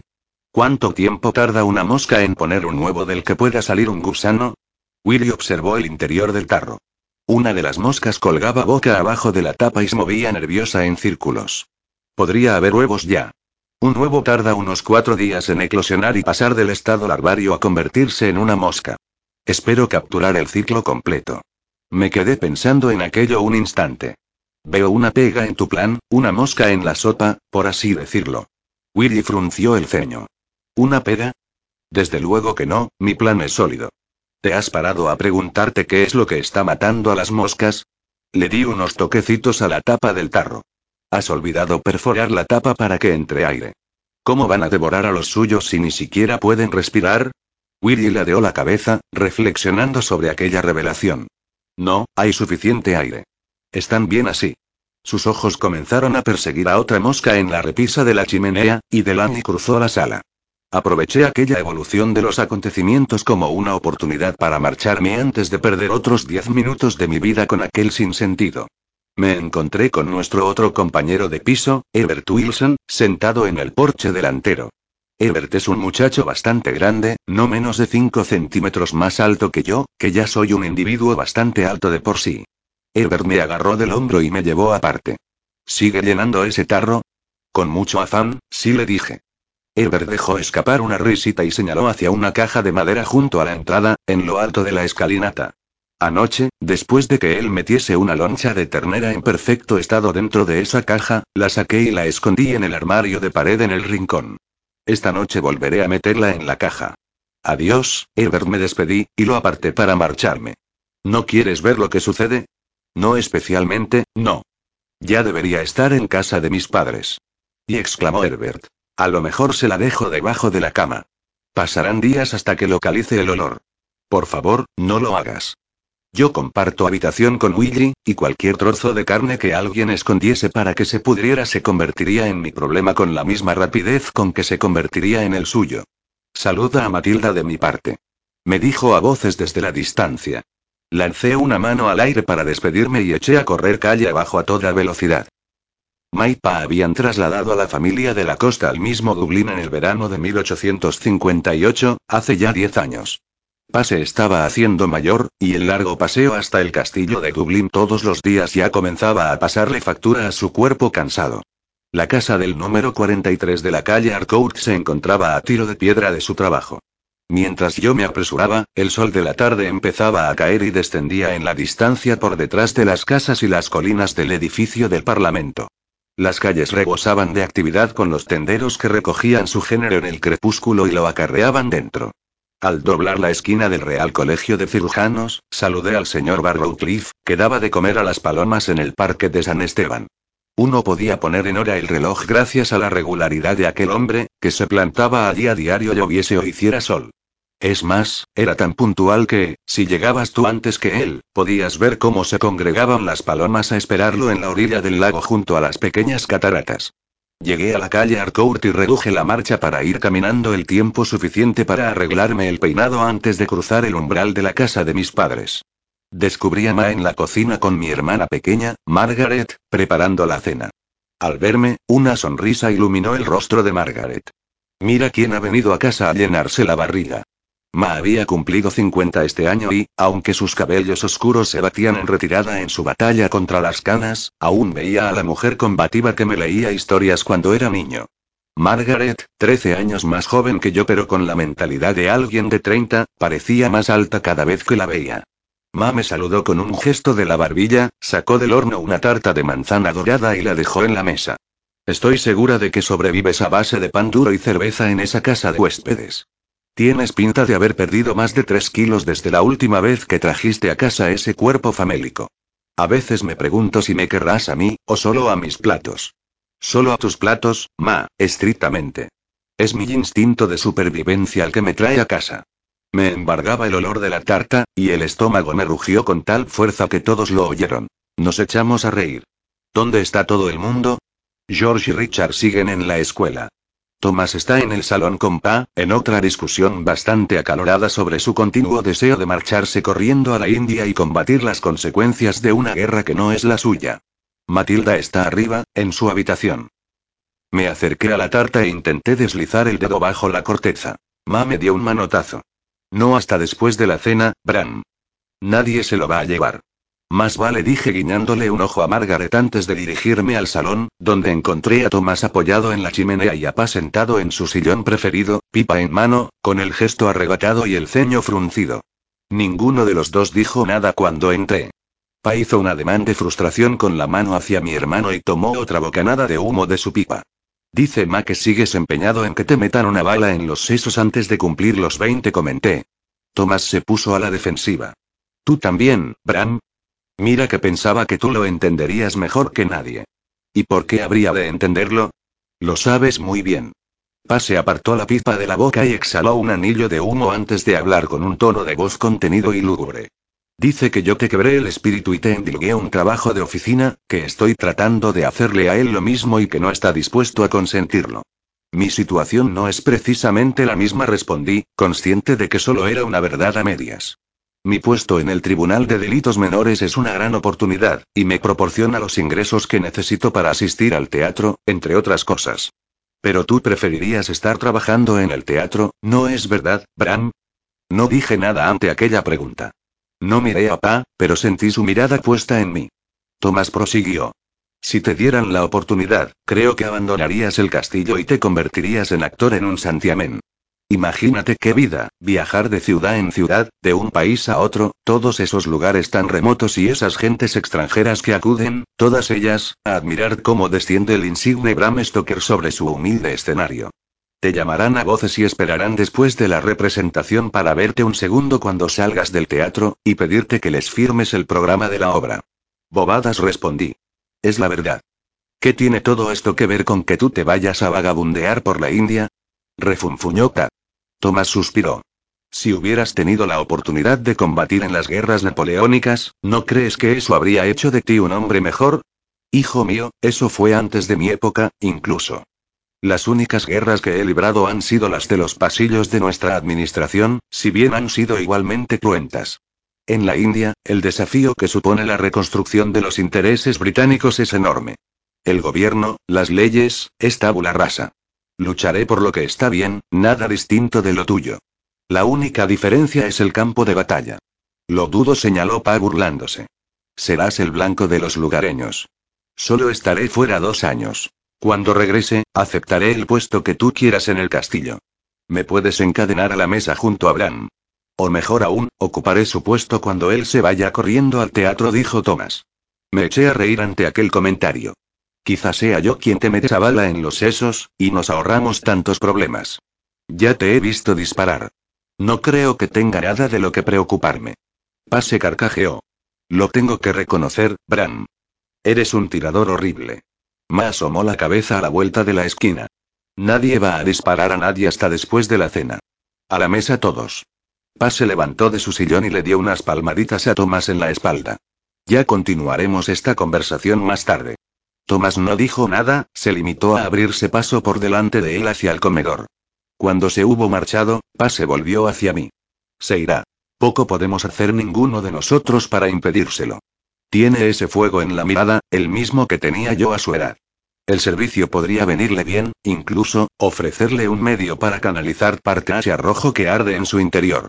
¿Cuánto tiempo tarda una mosca en poner un huevo del que pueda salir un gusano? Willy observó el interior del tarro. Una de las moscas colgaba boca abajo de la tapa y se movía nerviosa en círculos. Podría haber huevos ya. Un huevo tarda unos cuatro días en eclosionar y pasar del estado larvario a convertirse en una mosca. Espero capturar el ciclo completo. Me quedé pensando en aquello un instante. Veo una pega en tu plan, una mosca en la sopa, por así decirlo. Willy frunció el ceño. ¿Una pega? Desde luego que no, mi plan es sólido. ¿Te has parado a preguntarte qué es lo que está matando a las moscas? Le di unos toquecitos a la tapa del tarro. Has olvidado perforar la tapa para que entre aire. ¿Cómo van a devorar a los suyos si ni siquiera pueden respirar? Willy ladeó la cabeza, reflexionando sobre aquella revelación. No, hay suficiente aire. Están bien así. Sus ojos comenzaron a perseguir a otra mosca en la repisa de la chimenea, y Delaney cruzó la sala. Aproveché aquella evolución de los acontecimientos como una oportunidad para marcharme antes de perder otros diez minutos de mi vida con aquel sinsentido. Me encontré con nuestro otro compañero de piso, Ebert Wilson, sentado en el porche delantero. Ebert es un muchacho bastante grande, no menos de 5 centímetros más alto que yo, que ya soy un individuo bastante alto de por sí. Ebert me agarró del hombro y me llevó aparte. ¿Sigue llenando ese tarro? Con mucho afán, sí le dije. Herbert dejó escapar una risita y señaló hacia una caja de madera junto a la entrada, en lo alto de la escalinata. Anoche, después de que él metiese una loncha de ternera en perfecto estado dentro de esa caja, la saqué y la escondí en el armario de pared en el rincón. Esta noche volveré a meterla en la caja. Adiós, Herbert me despedí, y lo aparté para marcharme. ¿No quieres ver lo que sucede? No especialmente, no. Ya debería estar en casa de mis padres. Y exclamó Herbert. A lo mejor se la dejo debajo de la cama. Pasarán días hasta que localice el olor. Por favor, no lo hagas. Yo comparto habitación con Willy, y cualquier trozo de carne que alguien escondiese para que se pudriera se convertiría en mi problema con la misma rapidez con que se convertiría en el suyo. Saluda a Matilda de mi parte. Me dijo a voces desde la distancia. Lancé una mano al aire para despedirme y eché a correr calle abajo a toda velocidad. Maipa habían trasladado a la familia de la costa al mismo Dublín en el verano de 1858, hace ya diez años. Pase estaba haciendo mayor, y el largo paseo hasta el castillo de Dublín todos los días ya comenzaba a pasarle factura a su cuerpo cansado. La casa del número 43 de la calle Arcourt se encontraba a tiro de piedra de su trabajo. Mientras yo me apresuraba, el sol de la tarde empezaba a caer y descendía en la distancia por detrás de las casas y las colinas del edificio del Parlamento. Las calles rebosaban de actividad con los tenderos que recogían su género en el crepúsculo y lo acarreaban dentro. Al doblar la esquina del Real Colegio de Cirujanos, saludé al señor Barrowcliffe, que daba de comer a las palomas en el parque de San Esteban. Uno podía poner en hora el reloj gracias a la regularidad de aquel hombre, que se plantaba allí a diario lloviese o hiciera sol. Es más, era tan puntual que, si llegabas tú antes que él, podías ver cómo se congregaban las palomas a esperarlo en la orilla del lago junto a las pequeñas cataratas. Llegué a la calle Arcourt y reduje la marcha para ir caminando el tiempo suficiente para arreglarme el peinado antes de cruzar el umbral de la casa de mis padres. Descubrí a Ma en la cocina con mi hermana pequeña, Margaret, preparando la cena. Al verme, una sonrisa iluminó el rostro de Margaret. Mira quién ha venido a casa a llenarse la barriga. Ma había cumplido 50 este año y, aunque sus cabellos oscuros se batían en retirada en su batalla contra las canas, aún veía a la mujer combativa que me leía historias cuando era niño. Margaret, 13 años más joven que yo pero con la mentalidad de alguien de 30, parecía más alta cada vez que la veía. Ma me saludó con un gesto de la barbilla, sacó del horno una tarta de manzana dorada y la dejó en la mesa. Estoy segura de que sobrevives a base de pan duro y cerveza en esa casa de huéspedes. Tienes pinta de haber perdido más de tres kilos desde la última vez que trajiste a casa ese cuerpo famélico. A veces me pregunto si me querrás a mí, o solo a mis platos. Solo a tus platos, ma, estrictamente. Es mi instinto de supervivencia el que me trae a casa. Me embargaba el olor de la tarta, y el estómago me rugió con tal fuerza que todos lo oyeron. Nos echamos a reír. ¿Dónde está todo el mundo? George y Richard siguen en la escuela. Thomas está en el salón con Pa, en otra discusión bastante acalorada sobre su continuo deseo de marcharse corriendo a la India y combatir las consecuencias de una guerra que no es la suya. Matilda está arriba, en su habitación. Me acerqué a la tarta e intenté deslizar el dedo bajo la corteza. Ma me dio un manotazo. No hasta después de la cena, Bram. Nadie se lo va a llevar. Más vale dije guiñándole un ojo a Margaret antes de dirigirme al salón, donde encontré a Tomás apoyado en la chimenea y a Pa sentado en su sillón preferido, pipa en mano, con el gesto arrebatado y el ceño fruncido. Ninguno de los dos dijo nada cuando entré. Pa hizo un ademán de frustración con la mano hacia mi hermano y tomó otra bocanada de humo de su pipa. Dice Ma que sigues empeñado en que te metan una bala en los sesos antes de cumplir los 20, comenté. Tomás se puso a la defensiva. Tú también, Bram, Mira que pensaba que tú lo entenderías mejor que nadie. ¿Y por qué habría de entenderlo? Lo sabes muy bien. Pase apartó la pipa de la boca y exhaló un anillo de humo antes de hablar con un tono de voz contenido y lúgubre. Dice que yo te quebré el espíritu y te endilgué un trabajo de oficina, que estoy tratando de hacerle a él lo mismo y que no está dispuesto a consentirlo. Mi situación no es precisamente la misma, respondí, consciente de que solo era una verdad a medias. Mi puesto en el Tribunal de Delitos Menores es una gran oportunidad, y me proporciona los ingresos que necesito para asistir al teatro, entre otras cosas. Pero tú preferirías estar trabajando en el teatro, ¿no es verdad, Bram? No dije nada ante aquella pregunta. No miré a Pa, pero sentí su mirada puesta en mí. Tomás prosiguió. Si te dieran la oportunidad, creo que abandonarías el castillo y te convertirías en actor en un santiamén. Imagínate qué vida, viajar de ciudad en ciudad, de un país a otro, todos esos lugares tan remotos y esas gentes extranjeras que acuden, todas ellas, a admirar cómo desciende el insigne Bram Stoker sobre su humilde escenario. Te llamarán a voces y esperarán después de la representación para verte un segundo cuando salgas del teatro, y pedirte que les firmes el programa de la obra. Bobadas respondí. Es la verdad. ¿Qué tiene todo esto que ver con que tú te vayas a vagabundear por la India? Refunfuñó Tomás suspiró. Si hubieras tenido la oportunidad de combatir en las guerras napoleónicas, ¿no crees que eso habría hecho de ti un hombre mejor? Hijo mío, eso fue antes de mi época, incluso. Las únicas guerras que he librado han sido las de los pasillos de nuestra administración, si bien han sido igualmente cruentas. En la India, el desafío que supone la reconstrucción de los intereses británicos es enorme. El gobierno, las leyes, es tabula rasa. Lucharé por lo que está bien, nada distinto de lo tuyo. La única diferencia es el campo de batalla. Lo dudo, señaló Pa burlándose. Serás el blanco de los lugareños. Solo estaré fuera dos años. Cuando regrese, aceptaré el puesto que tú quieras en el castillo. Me puedes encadenar a la mesa junto a Bran. O mejor aún, ocuparé su puesto cuando él se vaya corriendo al teatro, dijo Thomas. Me eché a reír ante aquel comentario. Quizás sea yo quien te mete esa bala en los sesos, y nos ahorramos tantos problemas. Ya te he visto disparar. No creo que tenga nada de lo que preocuparme. Pase carcajeó. Lo tengo que reconocer, Bran. Eres un tirador horrible. Ma asomó la cabeza a la vuelta de la esquina. Nadie va a disparar a nadie hasta después de la cena. A la mesa todos. Paz se levantó de su sillón y le dio unas palmaditas a Tomás en la espalda. Ya continuaremos esta conversación más tarde. Tomás no dijo nada, se limitó a abrirse paso por delante de él hacia el comedor. Cuando se hubo marchado, Paz se volvió hacia mí. Se irá. Poco podemos hacer ninguno de nosotros para impedírselo. Tiene ese fuego en la mirada, el mismo que tenía yo a su edad. El servicio podría venirle bien, incluso, ofrecerle un medio para canalizar parte hacia rojo que arde en su interior.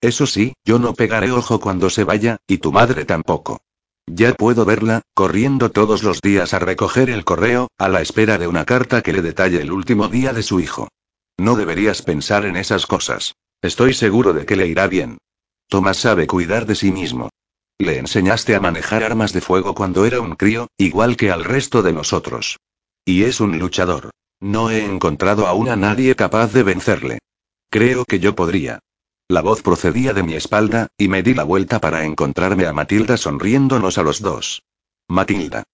Eso sí, yo no pegaré ojo cuando se vaya, y tu madre tampoco. Ya puedo verla, corriendo todos los días a recoger el correo, a la espera de una carta que le detalle el último día de su hijo. No deberías pensar en esas cosas. Estoy seguro de que le irá bien. Tomás sabe cuidar de sí mismo. Le enseñaste a manejar armas de fuego cuando era un crío, igual que al resto de nosotros. Y es un luchador. No he encontrado aún a nadie capaz de vencerle. Creo que yo podría. La voz procedía de mi espalda, y me di la vuelta para encontrarme a Matilda sonriéndonos a los dos. Matilda.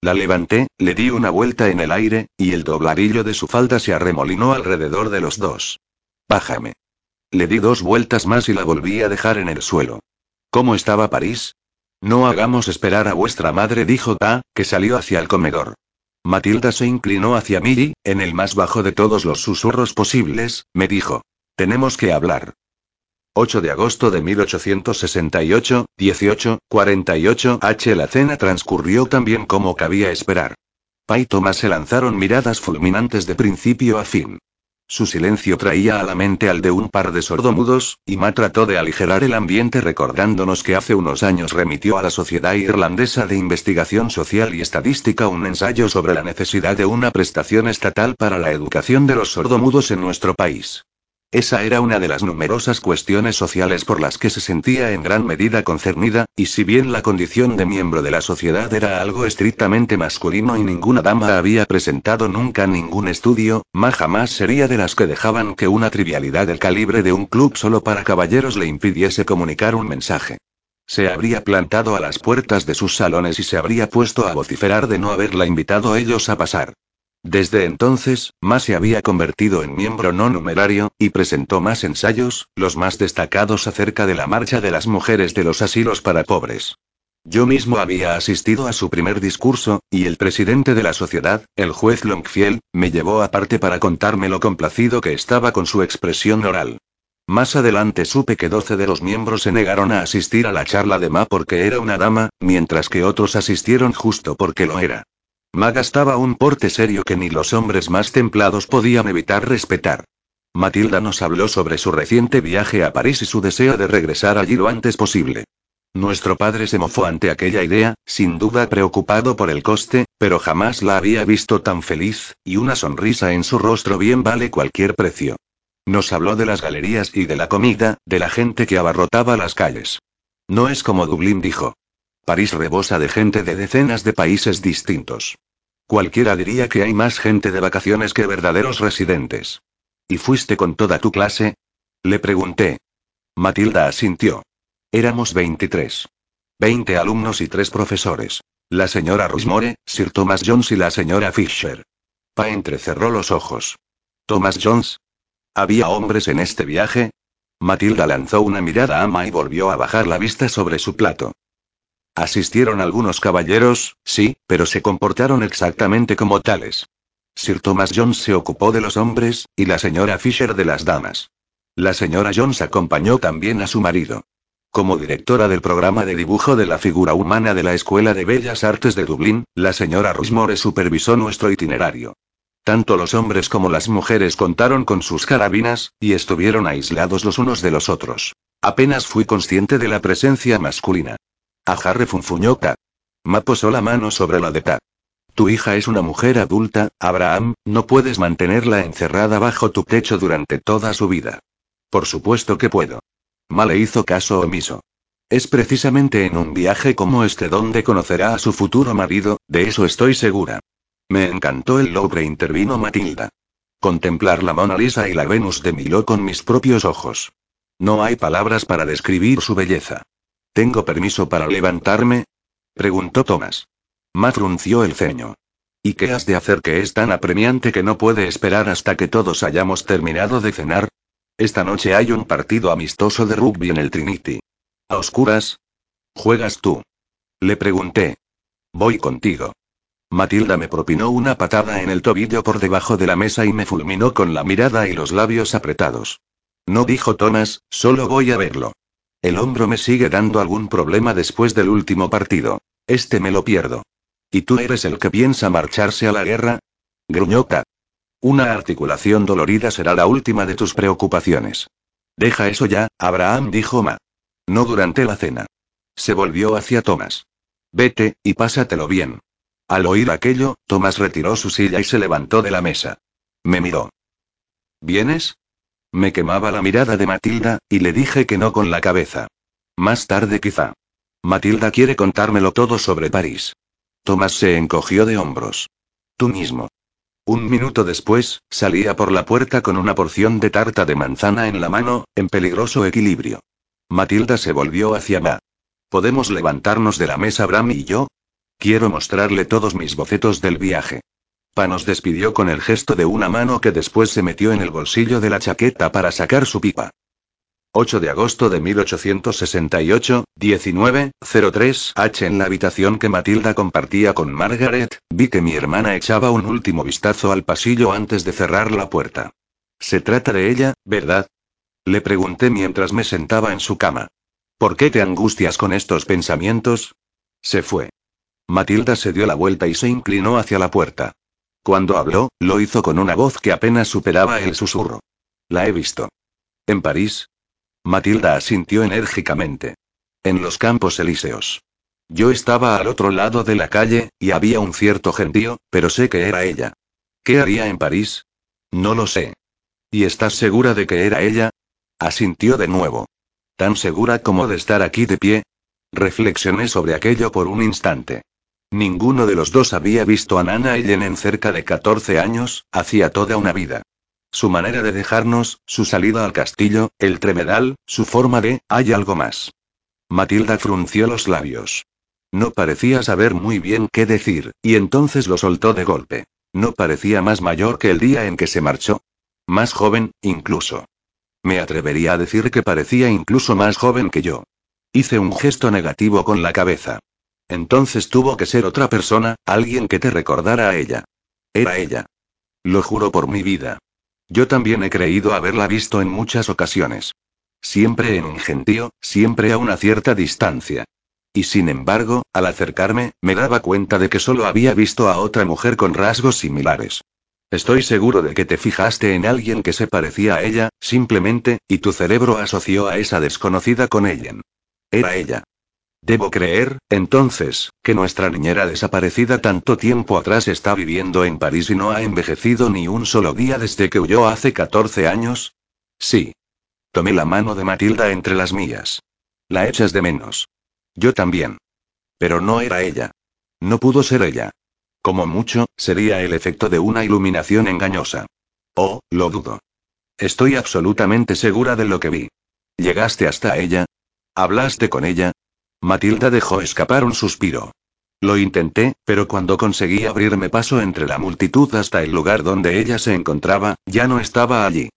La levanté, le di una vuelta en el aire, y el dobladillo de su falda se arremolinó alrededor de los dos. Bájame. Le di dos vueltas más y la volví a dejar en el suelo. ¿Cómo estaba París? No hagamos esperar a vuestra madre, dijo Ta, que salió hacia el comedor. Matilda se inclinó hacia mí y, en el más bajo de todos los susurros posibles, me dijo. Tenemos que hablar. 8 de agosto de 1868, 18, 48 H. La cena transcurrió tan bien como cabía esperar. Pa y se lanzaron miradas fulminantes de principio a fin. Su silencio traía a la mente al de un par de sordomudos, y Ma trató de aligerar el ambiente recordándonos que hace unos años remitió a la Sociedad Irlandesa de Investigación Social y Estadística un ensayo sobre la necesidad de una prestación estatal para la educación de los sordomudos en nuestro país. Esa era una de las numerosas cuestiones sociales por las que se sentía en gran medida concernida, y si bien la condición de miembro de la sociedad era algo estrictamente masculino y ninguna dama había presentado nunca ningún estudio, Ma jamás sería de las que dejaban que una trivialidad del calibre de un club solo para caballeros le impidiese comunicar un mensaje. Se habría plantado a las puertas de sus salones y se habría puesto a vociferar de no haberla invitado ellos a pasar. Desde entonces, Ma se había convertido en miembro no numerario, y presentó más ensayos, los más destacados acerca de la marcha de las mujeres de los asilos para pobres. Yo mismo había asistido a su primer discurso, y el presidente de la sociedad, el juez Longfield, me llevó aparte para contarme lo complacido que estaba con su expresión oral. Más adelante supe que 12 de los miembros se negaron a asistir a la charla de Ma porque era una dama, mientras que otros asistieron justo porque lo era. Ma gastaba un porte serio que ni los hombres más templados podían evitar respetar. Matilda nos habló sobre su reciente viaje a París y su deseo de regresar allí lo antes posible. Nuestro padre se mofó ante aquella idea, sin duda preocupado por el coste, Pero jamás la había visto tan feliz, y una sonrisa en su rostro bien vale cualquier precio. Nos habló de las galerías y de la comida, de la gente que abarrotaba las calles. No es como Dublín dijo. París rebosa de gente de decenas de países distintos. Cualquiera diría que hay más gente de vacaciones que verdaderos residentes. ¿Y fuiste con toda tu clase? Le pregunté. Matilda asintió. Éramos 23. 20 alumnos y tres profesores. La señora Rushmore, Sir Thomas Jones y la señora Fisher. Pa entrecerró los ojos. ¿Thomas Jones? ¿Había hombres en este viaje? Matilda lanzó una mirada a Ama y volvió a bajar la vista sobre su plato. Asistieron algunos caballeros, sí, pero se comportaron exactamente como tales. Sir Thomas Jones se ocupó de los hombres, y la señora Fisher de las damas. La señora Jones acompañó también a su marido. Como directora del programa de dibujo de la figura humana de la Escuela de Bellas Artes de Dublín, la señora Rushmore supervisó nuestro itinerario. Tanto los hombres como las mujeres contaron con sus carabinas, y estuvieron aislados los unos de los otros. Apenas fui consciente de la presencia masculina. Ajá refunfuñó K. Ma posó la mano sobre la de K. Tu hija es una mujer adulta, Abraham, no puedes mantenerla encerrada bajo tu techo durante toda su vida. Por supuesto que puedo. Ma le hizo caso omiso. Es precisamente en un viaje como este donde conocerá a su futuro marido, de eso estoy segura. Me encantó el Louvre, intervino Matilda. Contemplar la Mona Lisa y la Venus de Milo con mis propios ojos. No hay palabras para describir su belleza. ¿Tengo permiso para levantarme? preguntó Thomas. Matt frunció el ceño. ¿Y qué has de hacer que es tan apremiante que no puede esperar hasta que todos hayamos terminado de cenar? Esta noche hay un partido amistoso de rugby en el Trinity. ¿A oscuras? ¿Juegas tú? Le pregunté. Voy contigo. Matilda me propinó una patada en el tobillo por debajo de la mesa y me fulminó con la mirada y los labios apretados. No dijo Thomas, solo voy a verlo. El hombro me sigue dando algún problema después del último partido. Este me lo pierdo. ¿Y tú eres el que piensa marcharse a la guerra? Gruñoca. Una articulación dolorida será la última de tus preocupaciones. Deja eso ya, Abraham dijo Ma. No durante la cena. Se volvió hacia Thomas. Vete, y pásatelo bien. Al oír aquello, Thomas retiró su silla y se levantó de la mesa. Me miró. ¿Vienes? Me quemaba la mirada de Matilda, y le dije que no con la cabeza. Más tarde quizá. Matilda quiere contármelo todo sobre París. Tomás se encogió de hombros. Tú mismo. Un minuto después, salía por la puerta con una porción de tarta de manzana en la mano, en peligroso equilibrio. Matilda se volvió hacia Ma. ¿Podemos levantarnos de la mesa Bram y yo? Quiero mostrarle todos mis bocetos del viaje. Pa nos despidió con el gesto de una mano que después se metió en el bolsillo de la chaqueta para sacar su pipa. 8 de agosto de 1868, 19.03 H. En la habitación que Matilda compartía con Margaret, vi que mi hermana echaba un último vistazo al pasillo antes de cerrar la puerta. Se trata de ella, ¿verdad? Le pregunté mientras me sentaba en su cama. ¿Por qué te angustias con estos pensamientos? Se fue. Matilda se dio la vuelta y se inclinó hacia la puerta. Cuando habló, lo hizo con una voz que apenas superaba el susurro. La he visto. ¿En París? Matilda asintió enérgicamente. En los campos elíseos. Yo estaba al otro lado de la calle, y había un cierto gentío, pero sé que era ella. ¿Qué haría en París? No lo sé. ¿Y estás segura de que era ella? Asintió de nuevo. ¿Tan segura como de estar aquí de pie? Reflexioné sobre aquello por un instante. Ninguno de los dos había visto a Nana Ellen en cerca de 14 años, hacía toda una vida. Su manera de dejarnos, su salida al castillo, el tremedal, su forma de, hay algo más. Matilda frunció los labios. No parecía saber muy bien qué decir, y entonces lo soltó de golpe. No parecía más mayor que el día en que se marchó. Más joven, incluso. Me atrevería a decir que parecía incluso más joven que yo. Hice un gesto negativo con la cabeza. Entonces tuvo que ser otra persona, alguien que te recordara a ella. Era ella. Lo juro por mi vida. Yo también he creído haberla visto en muchas ocasiones. Siempre en un gentío, siempre a una cierta distancia. Y sin embargo, al acercarme, me daba cuenta de que solo había visto a otra mujer con rasgos similares. Estoy seguro de que te fijaste en alguien que se parecía a ella, simplemente, y tu cerebro asoció a esa desconocida con ella. Era ella. Debo creer, entonces, que nuestra niñera desaparecida tanto tiempo atrás está viviendo en París y no ha envejecido ni un solo día desde que huyó hace 14 años. Sí. Tomé la mano de Matilda entre las mías. La echas de menos. Yo también. Pero no era ella. No pudo ser ella. Como mucho, sería el efecto de una iluminación engañosa. Oh, lo dudo. Estoy absolutamente segura de lo que vi. ¿Llegaste hasta ella? ¿Hablaste con ella? Matilda dejó escapar un suspiro. Lo intenté, pero cuando conseguí abrirme paso entre la multitud hasta el lugar donde ella se encontraba, ya no estaba allí.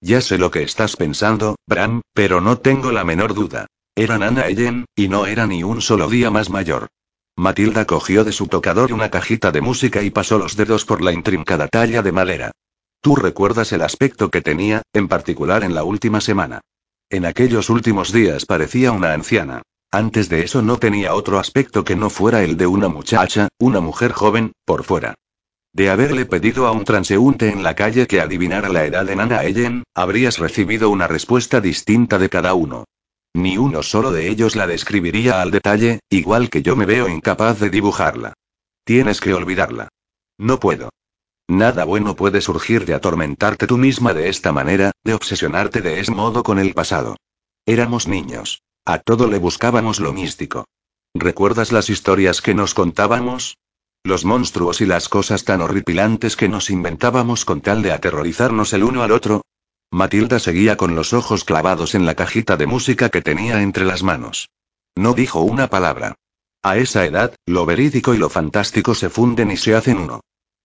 Ya sé lo que estás pensando, Bram, pero no tengo la menor duda. Era Nana Ellen, y no era ni un solo día más mayor. Matilda cogió de su tocador una cajita de música y pasó los dedos por la intrincada talla de madera. Tú recuerdas el aspecto que tenía, en particular en la última semana. En aquellos últimos días parecía una anciana. Antes de eso no tenía otro aspecto que no fuera el de una muchacha, una mujer joven, por fuera. De haberle pedido a un transeúnte en la calle que adivinara la edad de Nana Ellen, habrías recibido una respuesta distinta de cada uno. Ni uno solo de ellos la describiría al detalle, igual que yo me veo incapaz de dibujarla. Tienes que olvidarla. No puedo. Nada bueno puede surgir de atormentarte tú misma de esta manera, de obsesionarte de ese modo con el pasado. Éramos niños. A todo le buscábamos lo místico. ¿Recuerdas las historias que nos contábamos? Los monstruos y las cosas tan horripilantes que nos inventábamos con tal de aterrorizarnos el uno al otro. Matilda seguía con los ojos clavados en la cajita de música que tenía entre las manos. No dijo una palabra. A esa edad, lo verídico y lo fantástico se funden y se hacen uno.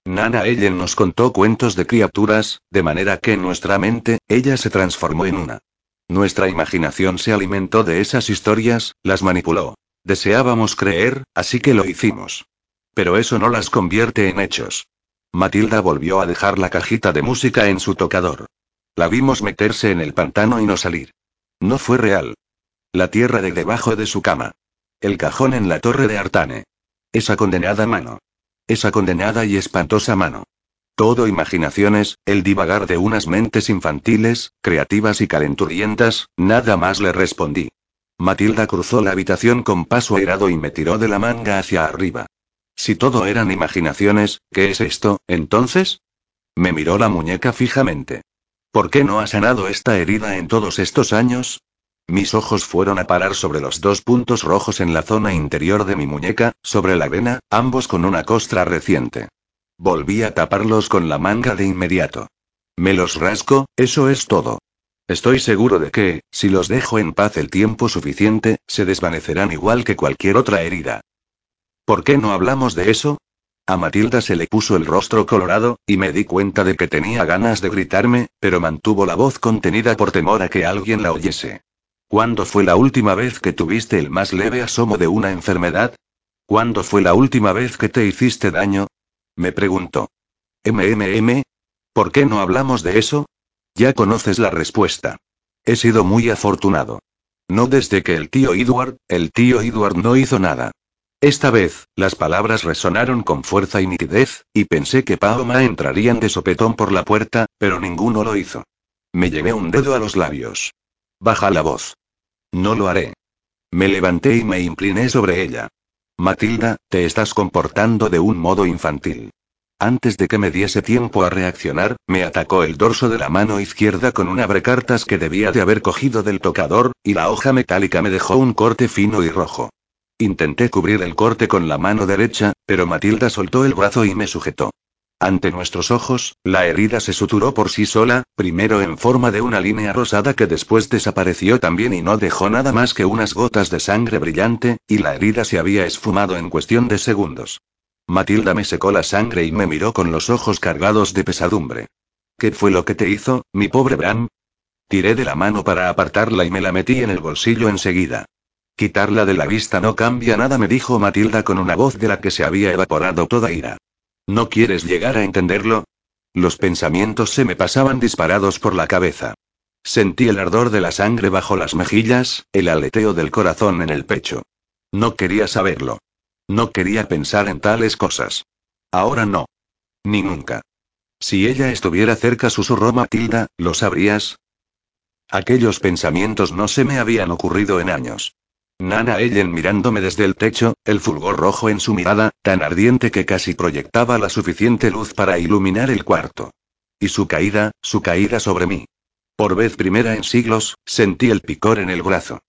Nana Ellen nos contó cuentos de criaturas, de manera que en nuestra mente, ella se transformó en una. Nuestra imaginación se alimentó de esas historias, las manipuló. Deseábamos creer, así que lo hicimos. Pero eso no las convierte en hechos. Matilda volvió a dejar la cajita de música en su tocador. La vimos meterse en el pantano y no salir. No fue real. La tierra de debajo de su cama. El cajón en la torre de Artane. Esa condenada mano. Esa condenada y espantosa mano. Todo imaginaciones, el divagar de unas mentes infantiles, creativas y calenturientas, nada más le respondí. Matilda cruzó la habitación con paso airado y me tiró de la manga hacia arriba. Si todo eran imaginaciones, ¿qué es esto, entonces? Me miró la muñeca fijamente. ¿Por qué no ha sanado esta herida en todos estos años? Mis ojos fueron a parar sobre los dos puntos rojos en la zona interior de mi muñeca, sobre la vena, ambos con una costra reciente. Volví a taparlos con la manga de inmediato. Me los rasco, eso es todo. Estoy seguro de que, si los dejo en paz el tiempo suficiente, se desvanecerán igual que cualquier otra herida. ¿Por qué no hablamos de eso? A Matilda se le puso el rostro colorado, y me di cuenta de que tenía ganas de gritarme, pero mantuvo la voz contenida por temor a que alguien la oyese. ¿Cuándo fue la última vez que tuviste el más leve asomo de una enfermedad? ¿Cuándo fue la última vez que te hiciste daño? Me preguntó. MMM. ¿Por qué no hablamos de eso? Ya conoces la respuesta. He sido muy afortunado. No desde que el tío Edward, el tío Edward no hizo nada. Esta vez, las palabras resonaron con fuerza y nitidez, y pensé que Paoma entrarían de sopetón por la puerta, pero ninguno lo hizo. Me llevé un dedo a los labios. Baja la voz. No lo haré. Me levanté y me incliné sobre ella. Matilda, te estás comportando de un modo infantil. Antes de que me diese tiempo a reaccionar, me atacó el dorso de la mano izquierda con un abrecartas que debía de haber cogido del tocador, y la hoja metálica me dejó un corte fino y rojo. Intenté cubrir el corte con la mano derecha, pero Matilda soltó el brazo y me sujetó. Ante nuestros ojos, la herida se suturó por sí sola, primero en forma de una línea rosada que después desapareció también y no dejó nada más que unas gotas de sangre brillante, y la herida se había esfumado en cuestión de segundos. Matilda me secó la sangre y me miró con los ojos cargados de pesadumbre. ¿Qué fue lo que te hizo, mi pobre Bram? Tiré de la mano para apartarla y me la metí en el bolsillo enseguida. Quitarla de la vista no cambia nada, me dijo Matilda con una voz de la que se había evaporado toda ira. ¿No quieres llegar a entenderlo? Los pensamientos se me pasaban disparados por la cabeza. Sentí el ardor de la sangre bajo las mejillas, el aleteo del corazón en el pecho. No quería saberlo. No quería pensar en tales cosas. Ahora no. Ni nunca. Si ella estuviera cerca, susurró Matilda, ¿lo sabrías? Aquellos pensamientos no se me habían ocurrido en años. Nana Ellen mirándome desde el techo, el fulgor rojo en su mirada, tan ardiente que casi proyectaba la suficiente luz para iluminar el cuarto. Y su caída, su caída sobre mí. Por vez primera en siglos, sentí el picor en el brazo.